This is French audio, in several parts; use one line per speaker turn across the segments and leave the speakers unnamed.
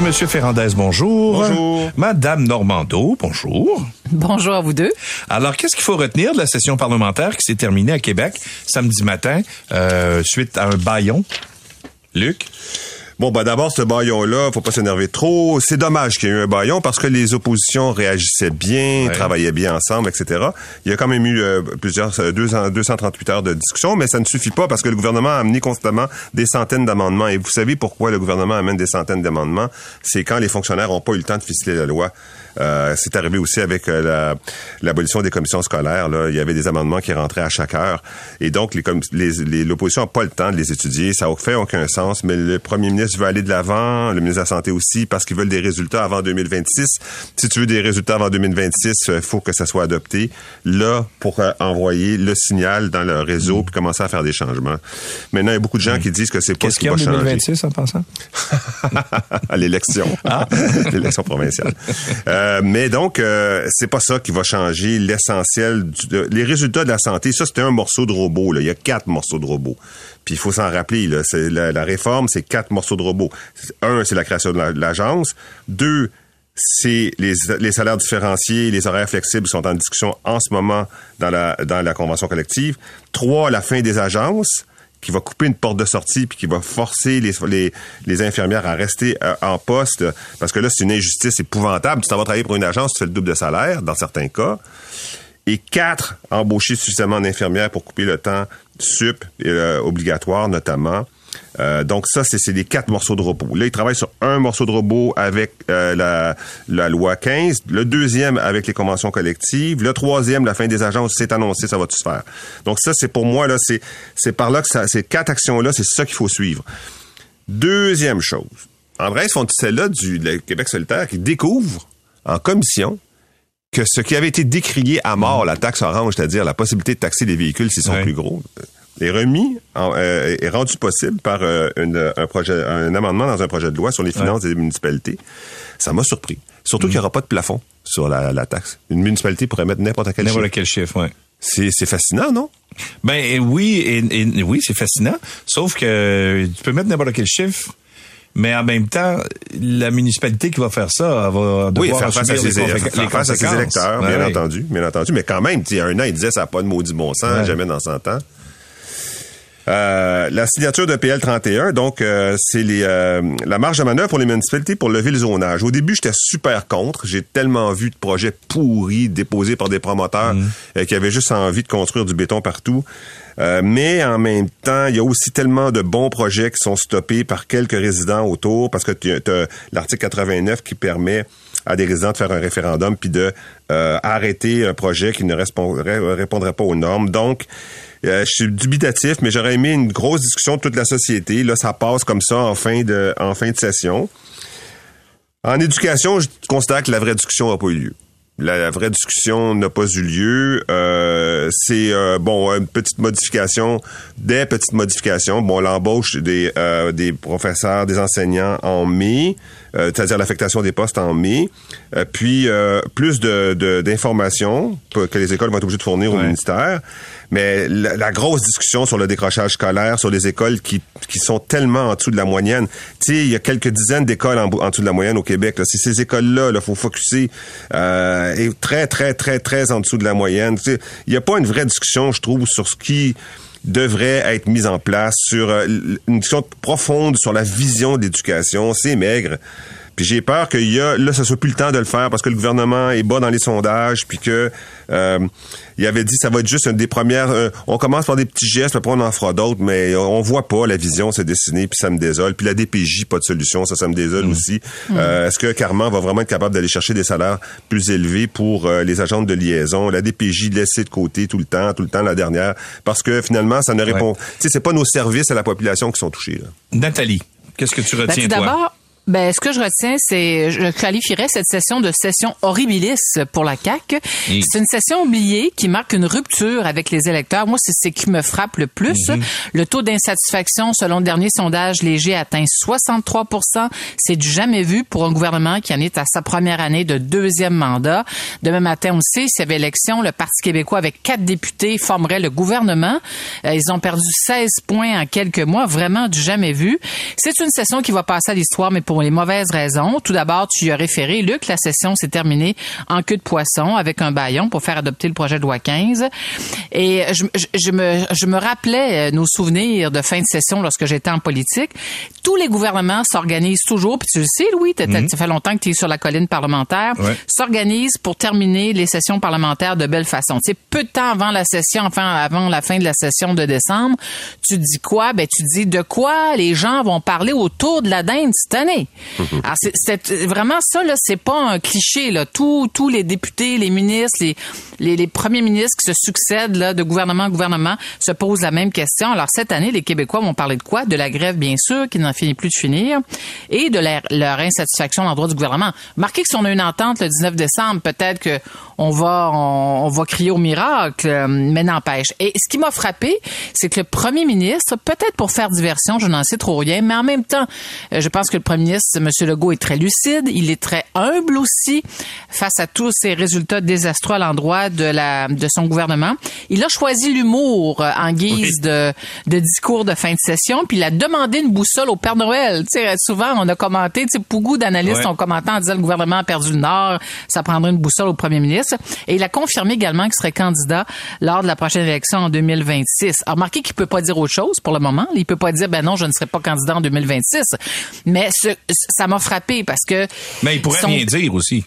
Monsieur Ferrandez, bonjour.
Bonjour.
Madame Normando, bonjour.
Bonjour à vous deux.
Alors, qu'est-ce qu'il faut retenir de la session parlementaire qui s'est terminée à Québec samedi matin euh, suite à un baillon? Luc?
Bon, bah d'abord, ce baillon-là, faut pas s'énerver trop. C'est dommage qu'il y ait eu un baillon parce que les oppositions réagissaient bien,
Ouais.
travaillaient bien ensemble, etc. Il y a quand même eu euh, plusieurs, euh, deux cent- 238 heures de discussion, mais ça ne suffit pas parce que le gouvernement a amené constamment des centaines d'amendements. Et vous savez pourquoi le gouvernement amène des centaines d'amendements? C'est quand les fonctionnaires n'ont pas eu le temps de ficeler la loi. Euh, c'est arrivé aussi avec euh, la- l'abolition des commissions scolaires. Là. Il y avait des amendements qui rentraient à chaque heure. Et donc, les- l'opposition n'a pas le temps de les étudier. Ça n'a fait aucun sens. Mais le premier ministre veut aller de l'avant, le ministre de la Santé aussi, parce qu'ils veulent des résultats avant 2026. Si tu veux des résultats avant 2026, il faut que ça soit adopté. Là, pour euh, envoyer le signal dans le réseau puis commencer à faire des changements. Maintenant, il y a beaucoup de gens qui disent que c'est pas
Qu'est-ce
ce qui
qu'il y a
va
en
changer.
2026 en passant?
à l'élection. l'élection provinciale. Euh, mais donc, euh, c'est pas ça qui va changer l'essentiel. les résultats de la santé, ça, c'était un morceau de robot. Il y a quatre morceaux de robot. Puis il faut s'en rappeler, la, réforme, c'est quatre morceaux de robot. Un, c'est la création de la- de l'agence. Deux, c'est les, les salaires différenciés, les horaires flexibles sont en discussion en ce moment dans la, dans la convention collective. Trois, la fin des agences qui va couper une porte de sortie puis qui va forcer les, infirmières à rester euh, en poste parce que là, c'est une injustice épouvantable. Tu t'en vas travailler pour une agence, tu fais le double de salaire dans certains cas. Et quatre, embaucher suffisamment d'infirmières pour couper le temps sup euh, obligatoire notamment. Euh, donc ça, c'est les quatre morceaux de robot. Là, ils travaillent sur un morceau de robot avec euh, la, la loi 15, le deuxième avec les conventions collectives, le troisième, la fin des agences, c'est annoncé, ça va tout se faire. Donc ça, c'est pour moi, là, c'est par là que ça, ces quatre actions-là, c'est ça qu'il faut suivre. Deuxième chose, Andrés Fonticella du le Québec solitaire qui découvre en commission que ce qui avait été décrié à mort, la taxe orange, c'est-à-dire la possibilité de taxer les véhicules s'ils sont plus gros, est remis, en- euh, est rendu possible par euh, une- un projet, un amendement dans un projet de loi sur les finances des municipalités. Ça m'a surpris. Surtout qu'il n'y aura pas de plafond sur la, la taxe. Une municipalité pourrait mettre n'importe quel
N'importe
chiffre.
quel chiffre, oui.
C'est fascinant, non?
Ben oui, et, et- oui, c'est fascinant. Sauf que tu peux mettre n'importe quel chiffre, mais en même temps, la municipalité qui va faire ça elle va devoir
Oui, faire face, à ses, faire face à ses électeurs, bien entendu, bien entendu. Mais quand même, il y a un an, il disait ça n'a pas de maudit bon sens,
Ouais.
jamais dans 100 ans. Euh, la signature de PL 31, donc euh, c'est les euh, la marge de manœuvre pour les municipalités pour lever le zonage. Au début, j'étais super contre. J'ai tellement vu de projets pourris déposés par des promoteurs euh, qui avaient juste envie de construire du béton partout. Euh, mais en même temps, il y a aussi tellement de bons projets qui sont stoppés par quelques résidents autour parce que tu as l'article 89 qui permet à des résidents de faire un référendum puis de arrêter un projet qui ne répondrait, pas aux normes. Donc, je suis dubitatif, mais j'aurais aimé une grosse discussion de toute la société. Là, ça passe comme ça en fin de, en fin de session. En éducation, je considère que la vraie discussion n'a pas eu lieu. La, vraie discussion n'a pas eu lieu. Euh, c'est euh, bon une petite modification, des petites modifications. Bon, l'embauche des euh, des professeurs, des enseignants en mai, euh, c'est-à-dire l'affectation des postes en mai. Euh, puis euh, plus de de- d'informations que que les écoles vont être obligées de fournir au ministère. Mais la, la grosse discussion sur le décrochage scolaire, sur les écoles qui, qui sont tellement en dessous de la moyenne. Tu sais, il y a quelques dizaines d'écoles en, en dessous de la moyenne au Québec. là. C'est ces écoles-là, il faut focuser. Euh, et très, très, très, très en dessous de la moyenne. Tu sais, Il n'y a pas une vraie discussion, je trouve, sur ce qui devrait être mis en place, sur euh, une discussion profonde sur la vision de l'éducation. C'est maigre. Puis j'ai peur qu'il y a là, ça soit plus le temps de le faire parce que le gouvernement est bas dans les sondages, puis que euh, il avait dit ça va être juste une des premières. euh, on commence par des petits gestes, puis après on en fera d'autres, mais on voit pas la vision se dessiner, puis ça me désole. Puis la DPJ, pas de solution, ça, ça me désole aussi. Euh, Est-ce que Carman va vraiment être capable d'aller chercher des salaires plus élevés pour euh, les agents de liaison? La DPJ laissée de côté tout le temps, tout le temps la dernière, parce que finalement ça ne répond. Tu sais, c'est pas nos services à la population qui sont touchés. Là.
Nathalie, qu'est-ce que tu
Ben,
retiens,
tout
toi?
Ben, ce que je retiens, c'est, je qualifierais cette session de session horribilis pour la CAQ. C'est une session oubliée qui marque une rupture avec les électeurs. Moi, c'est ce qui me frappe le plus.
Mhm.
Le taux d'insatisfaction, selon le dernier sondage léger, atteint 63% C'est du jamais vu pour un gouvernement qui en est à sa première année de deuxième mandat. Demain matin, on le sait, s'il y avait élection, le Parti québécois, avec quatre députés, formerait le gouvernement. Euh, ils ont perdu 16 points en quelques mois. Vraiment du jamais vu. C'est une session qui va passer à l'histoire, mais pour les mauvaises raisons. Tout d'abord, tu y as référé, Luc, la session s'est terminée en queue de poisson avec un baillon pour faire adopter le projet de loi 15. Et je, je- je me, je me rappelais euh, nos souvenirs de fin de session lorsque j'étais en politique. Tous les gouvernements s'organisent toujours, puis tu le sais, Louis, t'as- ça fait longtemps que tu es sur la colline parlementaire,
Ouais.
s'organisent pour terminer les sessions parlementaires de belle façon. Tu sais, peu de temps avant la session, enfin avant la fin de la session de décembre, tu dis quoi? Ben, tu dis de quoi les gens vont parler autour de la dinde cette année. Alors, c'est- vraiment ça, là, c'est pas un cliché, là. Tous, les députés, les ministres, les premiers ministres qui se succèdent, là, de gouvernement en gouvernement, se posent la même question. Alors, cette année, les Québécois vont parler de quoi? De la grève, bien sûr, qui n'en finit plus de finir, et de leur, leur insatisfaction à l'endroit du gouvernement. Marquez que si on a une entente le 19 décembre, peut-être que on va, on, on va crier au miracle, euh, mais n'empêche. Et ce qui m'a frappé, c'est que le premier ministre, peut-être pour faire diversion, je n'en sais trop rien, mais en même temps, euh, je pense que le premier ministre, M. Legault, est très lucide, il est très humble aussi face à tous ces résultats désastreux à l'endroit de la de son gouvernement. Il a choisi l'humour euh, en guise de, de discours de fin de session, puis il a demandé une boussole au Père Noël. Tu sais, souvent, on a commenté, tu sais, beaucoup d'analystes
Ouais.
ont commenté en disant le gouvernement a perdu le Nord, ça prendrait une boussole au premier ministre. Et il a confirmé également qu'il serait candidat lors de la prochaine élection en 2026. Alors, remarquez qu'il peut pas dire autre chose pour le moment. Il peut pas dire, ben non, je ne serai pas candidat en 2026. Mais ce- ça m'a frappé parce que...
Mais il pourrait
son-
rien dire aussi.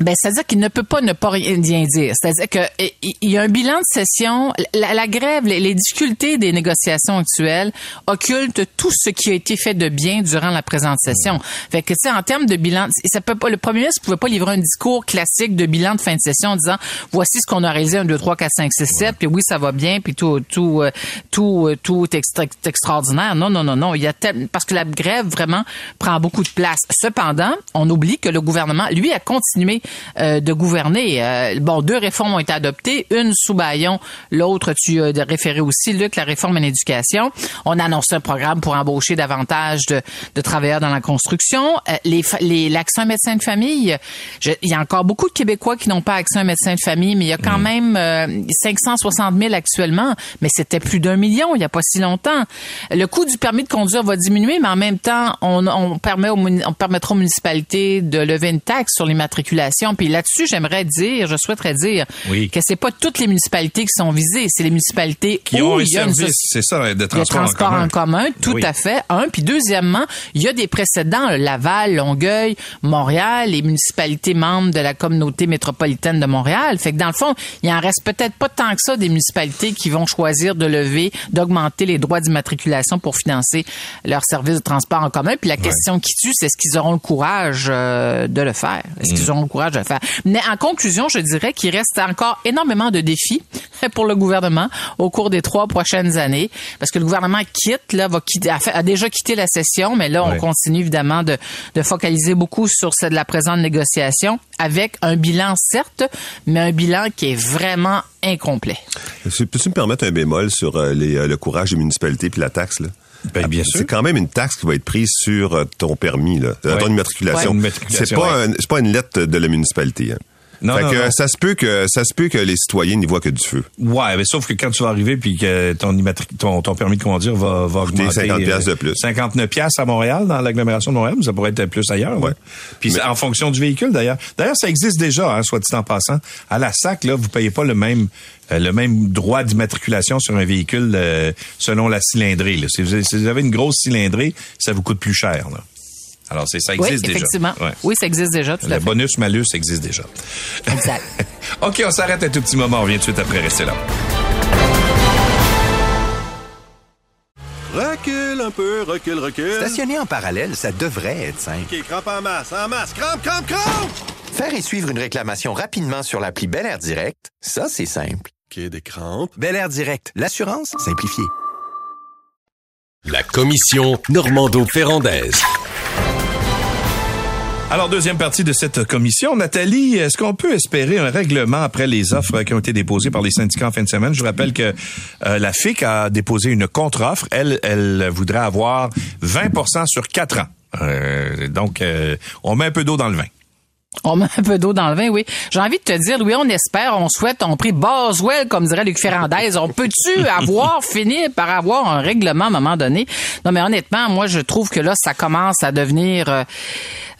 Ben, c'est-à-dire qu'il ne peut pas ne pas rien dire. C'est-à-dire que i- i- il y a un bilan de session. La, grève, les, difficultés des négociations actuelles occultent tout ce qui a été fait de bien durant la présente session. Fait que, tu sais, en termes de bilan, ça peut pas, le premier ministre pouvait pas livrer un discours classique de bilan de fin de session en disant, voici ce qu'on a réalisé, 1, 2, 3, 4, 5, 6, 7, puis oui, ça va bien, puis tout, tout, euh, tout, euh, tout est extra- extraordinaire. Non, non, non, non. Il y a parce que la grève vraiment prend beaucoup de place. Cependant, on oublie que le gouvernement, lui, a continué euh, de gouverner. Euh, bon, deux réformes ont été adoptées, une sous Bayon, l'autre, tu as référé aussi, Luc, la réforme en éducation. On a annoncé un programme pour embaucher davantage de, de travailleurs dans la construction. Euh, les, les, l'accès à un médecin de famille, je- il y a encore beaucoup de Québécois qui n'ont pas accès à un médecin de famille, mais il y a quand même euh, 560 000 actuellement, mais c'était plus d'un million il n'y a pas si longtemps. Le coût du permis de conduire va diminuer, mais en même temps, on, on permet aux on permettra aux municipalités de lever une taxe sur l'immatriculation. Puis là-dessus, j'aimerais dire, je souhaiterais dire
Oui.
que c'est pas toutes les municipalités qui sont visées, c'est les municipalités
Qui
où
ont
il y a une
service,
soci-
c'est ça, de
le
transport,
transport en commun, tout
Oui.
à fait. Un, puis deuxièmement, il y a des précédents, Laval, Longueuil, Montréal, les municipalités membres de la communauté métropolitaine de Montréal. Fait que dans le fond, il en reste peut-être pas tant que ça des municipalités qui vont choisir de lever, d'augmenter les droits d'immatriculation pour financer leur service de transport en commun. Puis la question qui tue, c'est est-ce qu'ils auront le courage euh, de le faire? Est-ce qu'ils auront le courage faire? Mais en conclusion, je dirais qu'il reste encore énormément de défis pour le gouvernement au cours des trois prochaines années, parce que le gouvernement quitte, là, va quitter, a, fait- a déjà quitté la session, mais là, on continue évidemment de, de focaliser beaucoup sur cette, la présente négociation, avec un bilan certes, mais un bilan qui est vraiment incomplet.
Peux- Peux-tu me permettre un bémol sur euh, les, euh, le courage des municipalités puis la taxe, là?
Ben, bien sûr.
C'est quand même une taxe qui va être prise sur euh, ton permis, là, euh,
Ouais.
ton immatriculation.
Ouais, une immatriculation,
c'est pas,
ouais.
un- c'est pas une lettre de la municipalité. hein.
Non,
fait
non,
que
non.
ça se peut que ça se peut que les citoyens n'y voient que du feu.
Ouais, mais sauf que quand tu vas arriver puis que ton, immatri- ton, ton permis de conduire va, va
Coûter
augmenter
50 piastres de plus.
59 piastres à Montréal, dans l'agglomération de Montréal, mais ça pourrait être plus ailleurs.
Ouais.
Puis
Mais-
en fonction du véhicule d'ailleurs. D'ailleurs, ça existe déjà, hein, soit dit en passant. À la SAC, là, vous payez pas le même euh, le même droit d'immatriculation sur un véhicule euh, selon la cylindrée. Là. Si, vous avez, si vous avez une grosse cylindrée, ça vous coûte plus cher. Là. Alors, c'est ça
Oui,
existe déjà.
effectivement.
Ouais.
Oui, ça existe déjà, tout
Le bonus-malus existe déjà.
Exact.
OK, on s'arrête un tout petit moment. On revient tout de suite après. Restez là.
Recule un peu, recule, recule.
Stationner en parallèle, ça devrait être simple.
OK, crampe en masse, en masse. Crampe, crampe, crampe!
Faire et suivre une réclamation rapidement sur l'appli Bel Air Direct, ça, c'est simple.
OK, des crampes.
Bel Air Direct, l'assurance simplifiée.
La commission Normando-Ferrandaise.
Alors, deuxième partie de cette commission. Nathalie, est-ce qu'on peut espérer un règlement après les offres qui ont été déposées par les syndicats en fin de semaine? Je vous rappelle que euh, la FIC a déposé une contre-offre. Elle, elle voudrait avoir 20% sur quatre ans. Euh, donc, euh, on met un peu d'eau dans le vin.
On met un peu d'eau dans le vin, oui. J'ai envie de te dire, Louis, on espère, on souhaite, on prie Boswell, comme dirait Luc Ferrandez. On peut-tu avoir fini par avoir un règlement à un moment donné? Non, mais honnêtement, moi, je trouve que là, ça commence à devenir... Euh,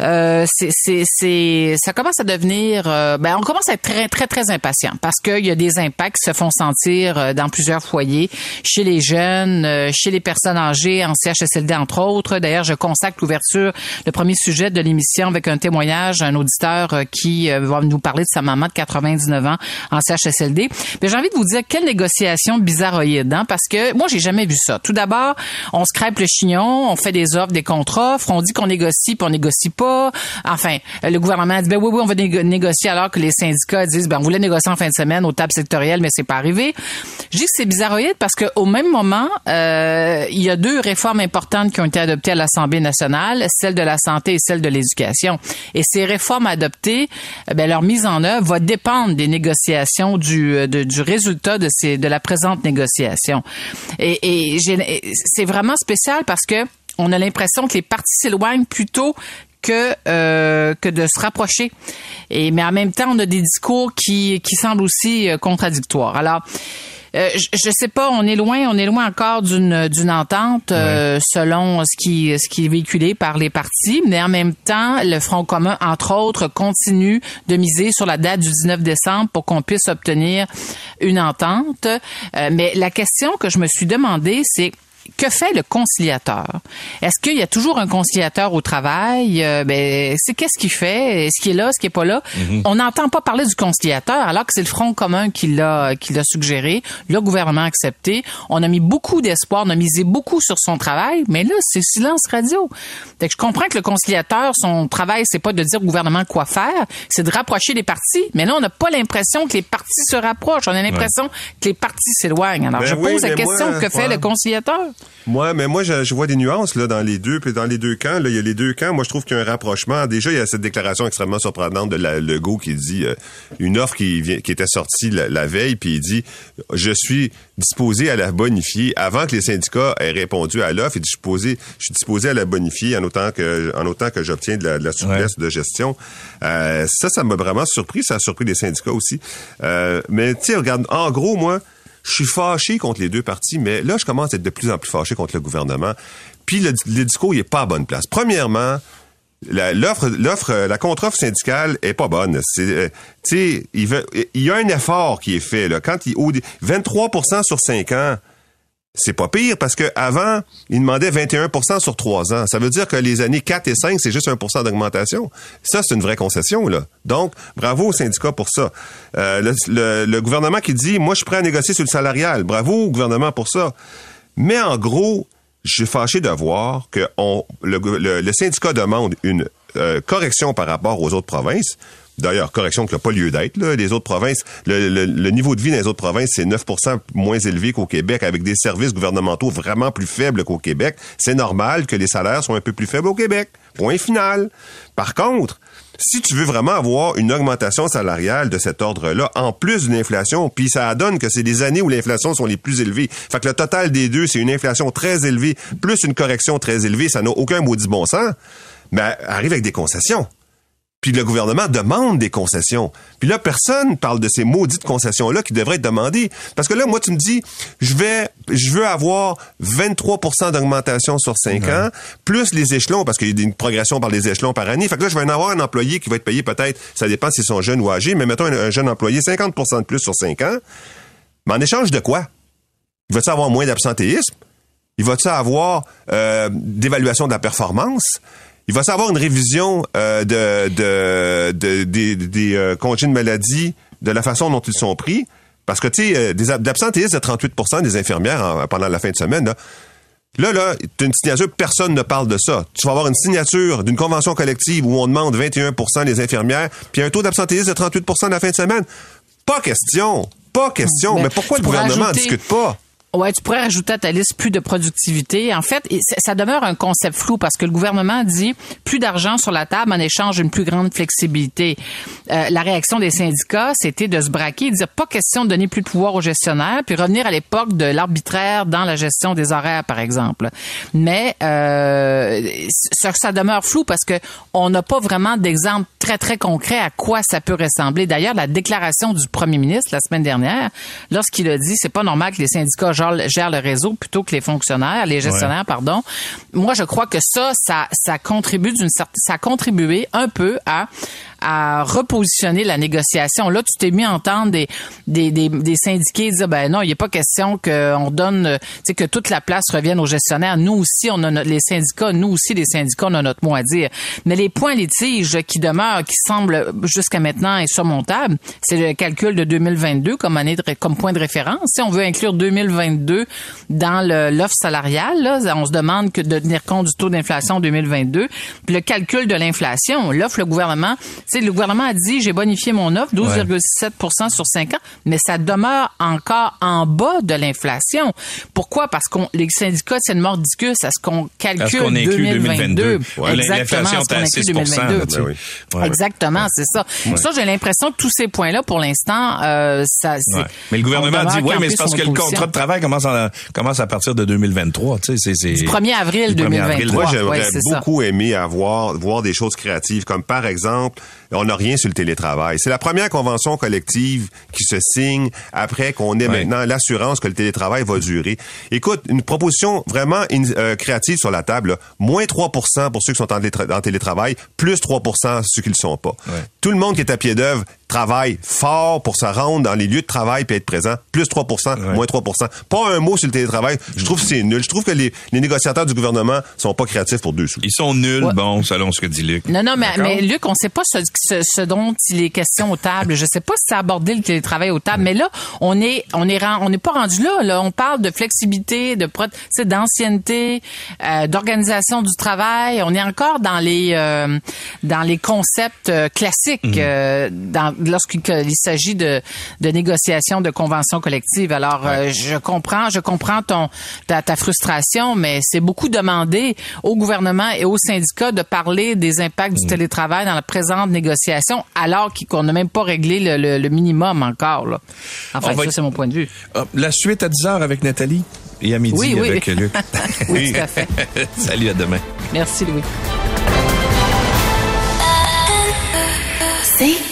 euh, c'est, c'est, ça commence à devenir, euh, ben, on commence à être très, très, très impatient parce qu'il y a des impacts qui se font sentir euh, dans plusieurs foyers, chez les jeunes, chez les personnes âgées, en CHSLD entre autres. D'ailleurs, je consacre l'ouverture, le premier sujet de l'émission avec un témoignage d'un auditeur qui va nous parler de sa maman de 99 ans en CHSLD. Mais j'ai envie de vous dire quelle négociation bizarroïde, hein, parce que moi, j'ai jamais vu ça. Tout d'abord, on se crêpe le chignon, on fait des offres, des contre-offres, on dit qu'on négocie, puis on négocie pas Enfin, le gouvernement dit, ben oui, oui, on va négocier alors que les syndicats disent, ben on voulait négocier en fin de semaine aux tables sectorielles, mais c'est pas arrivé. Je dis que c'est bizarroïde parce qu'au même moment, euh, il y a deux réformes importantes qui ont été adoptées à l'Assemblée nationale, celle de la santé et celle de l'éducation. Et ces réformes adoptées, eh leur mise en œuvre va dépendre des négociations du, euh, du résultat de, ces, de la présente négociation. Et, et c'est vraiment spécial parce que on a l'impression que les partis s'éloignent plutôt que euh, que de se rapprocher. Et mais en même temps, on a des discours qui qui semblent aussi euh, contradictoires. Alors euh, je, sais pas, on est loin, on est loin encore d'une d'une entente selon ce qui ce qui est véhiculé par les partis, mais en même temps, le Front commun entre autres continue de miser sur la date du 19 décembre pour qu'on puisse obtenir une entente. mais la question que je me suis demandé, c'est que fait le conciliateur? Est-ce qu'il y a toujours un conciliateur au travail? Euh, ben, c'est qu'est-ce qu'il fait? Est-ce qu'il est là? Est-ce qu'il n'est pas là? Mhm. On n'entend pas parler du conciliateur alors que c'est le Front commun qui l'a, qui l'a suggéré. Le gouvernement a accepté. On a mis beaucoup d'espoir, on a misé beaucoup sur son travail, mais là, c'est silence radio. Fait que je comprends que le conciliateur, son travail, c'est pas de dire au gouvernement quoi faire, c'est de rapprocher les partis. Mais là, on n'a pas l'impression que les partis se rapprochent. On a l'impression que les partis s'éloignent. Alors,
ben
je pose la question, que fait le conciliateur?
Moi, mais moi, je, vois des nuances là dans les deux, puis dans les deux camps. Là, il y a les deux camps. Moi, je trouve qu'il y a un rapprochement. Déjà, il y a cette déclaration extrêmement surprenante de la, Legault qui dit euh, une offre qui vient, qui était sortie la, veille, puis il dit je suis disposé à la bonifier avant que les syndicats aient répondu à l'offre. Il dit je suis, posé, je suis disposé à la bonifier en autant que en autant que j'obtiens de la, souplesse de gestion. Euh, ça, ça m'a vraiment surpris. Ça a surpris les syndicats aussi. Euh, mais tu sais, regarde, en gros, moi je suis fâché contre les deux partis, mais là, je commence à être de plus en plus fâché contre le gouvernement. Puis le, discours, il est pas à bonne place. Premièrement, l'offre l'offre la contre-offre syndicale est pas bonne c'est euh, tu sais il, il y a un effort qui est fait là quand il 23% sur 5 ans c'est pas pire parce que avant, il demandait 21% sur trois ans. Ça veut dire que les années 4 et 5, c'est juste 1% d'augmentation. Ça, c'est une vraie concession, là. Donc, bravo aux syndicats pour ça. Euh, le, gouvernement qui dit, moi, je suis prêt à négocier sur le salarial. Bravo au gouvernement pour ça. Mais en gros, je suis fâché de voir que le, syndicat demande une euh, correction par rapport aux autres provinces. D'ailleurs, correction qui n'a pas lieu d'être. Les autres provinces, le, niveau de vie dans les autres provinces, c'est 9 moins élevé qu'au Québec, avec des services gouvernementaux vraiment plus faibles qu'au Québec. C'est normal que les salaires soient un peu plus faibles au Québec. Point final. Par contre, si tu veux vraiment avoir une augmentation salariale de cet ordre-là, en plus d'une inflation, puis ça donne que c'est des années où l'inflation sont les plus élevées. Fait que le total des deux, c'est une inflation très élevée, plus une correction très élevée, ça n'a aucun maudit bon sens, mais arrive avec des concessions. Puis le gouvernement demande des concessions. Puis là, personne parle de ces maudites concessions-là qui devraient être demandées. Parce que là, moi, tu me dis, je vais, je veux avoir 23% d'augmentation sur 5 ans, plus les échelons, parce qu'il y a une progression par les échelons par année. Fait que là, je vais en avoir un employé qui va être payé peut-être, ça dépend s'ils sont jeunes ou âgés, mais mettons un, jeune employé, 50% de plus sur 5 ans. Mais en échange de quoi? Il va-tu avoir moins d'absentéisme? Il va-tu avoir euh, d'évaluation de la performance? Il va savoir une révision euh, de, de, des euh, congés de maladie, de la façon dont ils sont pris. Parce que, tu sais, euh, des d'absentéisme de 38% des infirmières pendant la fin de semaine, là, Là, là, tu une signature, personne ne parle de ça. Tu vas avoir une signature d'une convention collective où on demande 21% des infirmières, puis un taux d'absentéisme de 38% la fin de semaine. Pas question. Pas question. Mais, pourquoi le gouvernement ne discute pas?
Ouais, tu pourrais rajouter à ta liste plus de productivité. En fait, ça demeure un concept flou parce que le gouvernement dit plus d'argent sur la table en échange d'une plus grande flexibilité. Euh, la réaction des syndicats, c'était de se braquer de dire pas question de donner plus de pouvoir aux gestionnaires, puis revenir à l'époque de l'arbitraire dans la gestion des horaires, par exemple. Mais euh, ça, ça demeure flou parce que on n'a pas vraiment d'exemple très très concret à quoi ça peut ressembler. D'ailleurs, la déclaration du premier ministre la semaine dernière, lorsqu'il a dit c'est pas normal que les syndicats gèrent, gèrent le réseau plutôt que les fonctionnaires, les gestionnaires, pardon. Moi, je crois que ça, ça, ça contribue d'une certaine, ça a contribué un peu à à repositionner la négociation. Là, tu t'es mis à entendre des, des, des, des syndiqués dire, ben non, il n'est pas question qu'on donne, euh, que toute la place revienne aux gestionnaires. Nous aussi, on a notre, les syndicats, nous aussi, les syndicats, on a notre mot à dire. Mais les points litiges qui demeurent, qui semblent jusqu'à maintenant insurmontables, c'est le calcul de 2022 comme année comme point de référence. Si on veut inclure 2022 dans l'offre salariale, là, on se demande que de tenir compte du taux d'inflation 2022. Puis le calcul de l'inflation, l'offre, le gouvernement, tu sais, le gouvernement a dit, j'ai bonifié mon offre, 12,7% sur 5 ans, mais ça demeure encore en bas de l'inflation. Pourquoi? Parce qu'on les syndicats tiennent mordicus à ce qu'on calcule
qu'on inclut
2022.
2022. Ouais,
Exactement,
l'inflation
à ce qu'on
est à
inclut
6
2022.
là, tu sais.
Ben oui.
Ouais.
Exactement, c'est ça. Ça, j'ai l'impression que tous ces points-là, pour l'instant, euh, ça. c'est-
Ouais. Mais le gouvernement
on
dit, ouais, mais c'est parce que le contrat de travail commence, en- commence à partir de 2023. Tu sais, c'est, c'est,
Du 1er avril
Du 1er avril.
2023.
Moi,
c'est ça.
beaucoup aimer avoir voir des choses créatives, comme par exemple, on n'a rien sur le télétravail. C'est la première convention collective qui se signe après qu'on ait maintenant l'assurance que le télétravail va durer. Écoute, une proposition vraiment euh, créative sur la table, là. moins 3% pour ceux qui sont en, télétra- en télétravail, plus 3% ceux qui ne le sont pas. Tout le monde qui est à pied d'œuvre travaille fort pour se rendre dans les lieux de travail puis être présent, plus 3 moins 3 Pas un mot sur le télétravail. Je trouve que c'est nul. Je trouve que les, les négociateurs du gouvernement sont pas créatifs pour deux sous.
Ils sont nuls,
Ouais.
bon, selon ce que dit Luc.
Non, non, mais, mais Luc, on sait pas ce, ce, ce dont il est question aux tables. Je sais pas si c'est abordé le télétravail aux tables, mais là, on est, on est, on n'est pas rendu là, là. On parle de flexibilité, de, pro- tu sais, d'ancienneté, euh, d'organisation du travail. On est encore dans les, euh, dans les concepts euh, classiques
Mhm.
euh, dans, lorsqu'il il s'agit de, de négociations de conventions collectives. Alors, euh, je comprends, je comprends ton, ta, ta frustration, mais c'est beaucoup demandé au gouvernement et aux syndicats de parler des impacts
Mm.
du télétravail dans la présente négociation, alors qu'on n'a même pas réglé le, le- le minimum encore. Là. Enfin,
va-
ça, c'est mon point de vue.
Ah, la suite à 10 heures avec Nathalie et à midi
Oui, oui.
avec Luc.
Oui, tout à fait.
Salut, à demain.
Merci, Louis.
C'est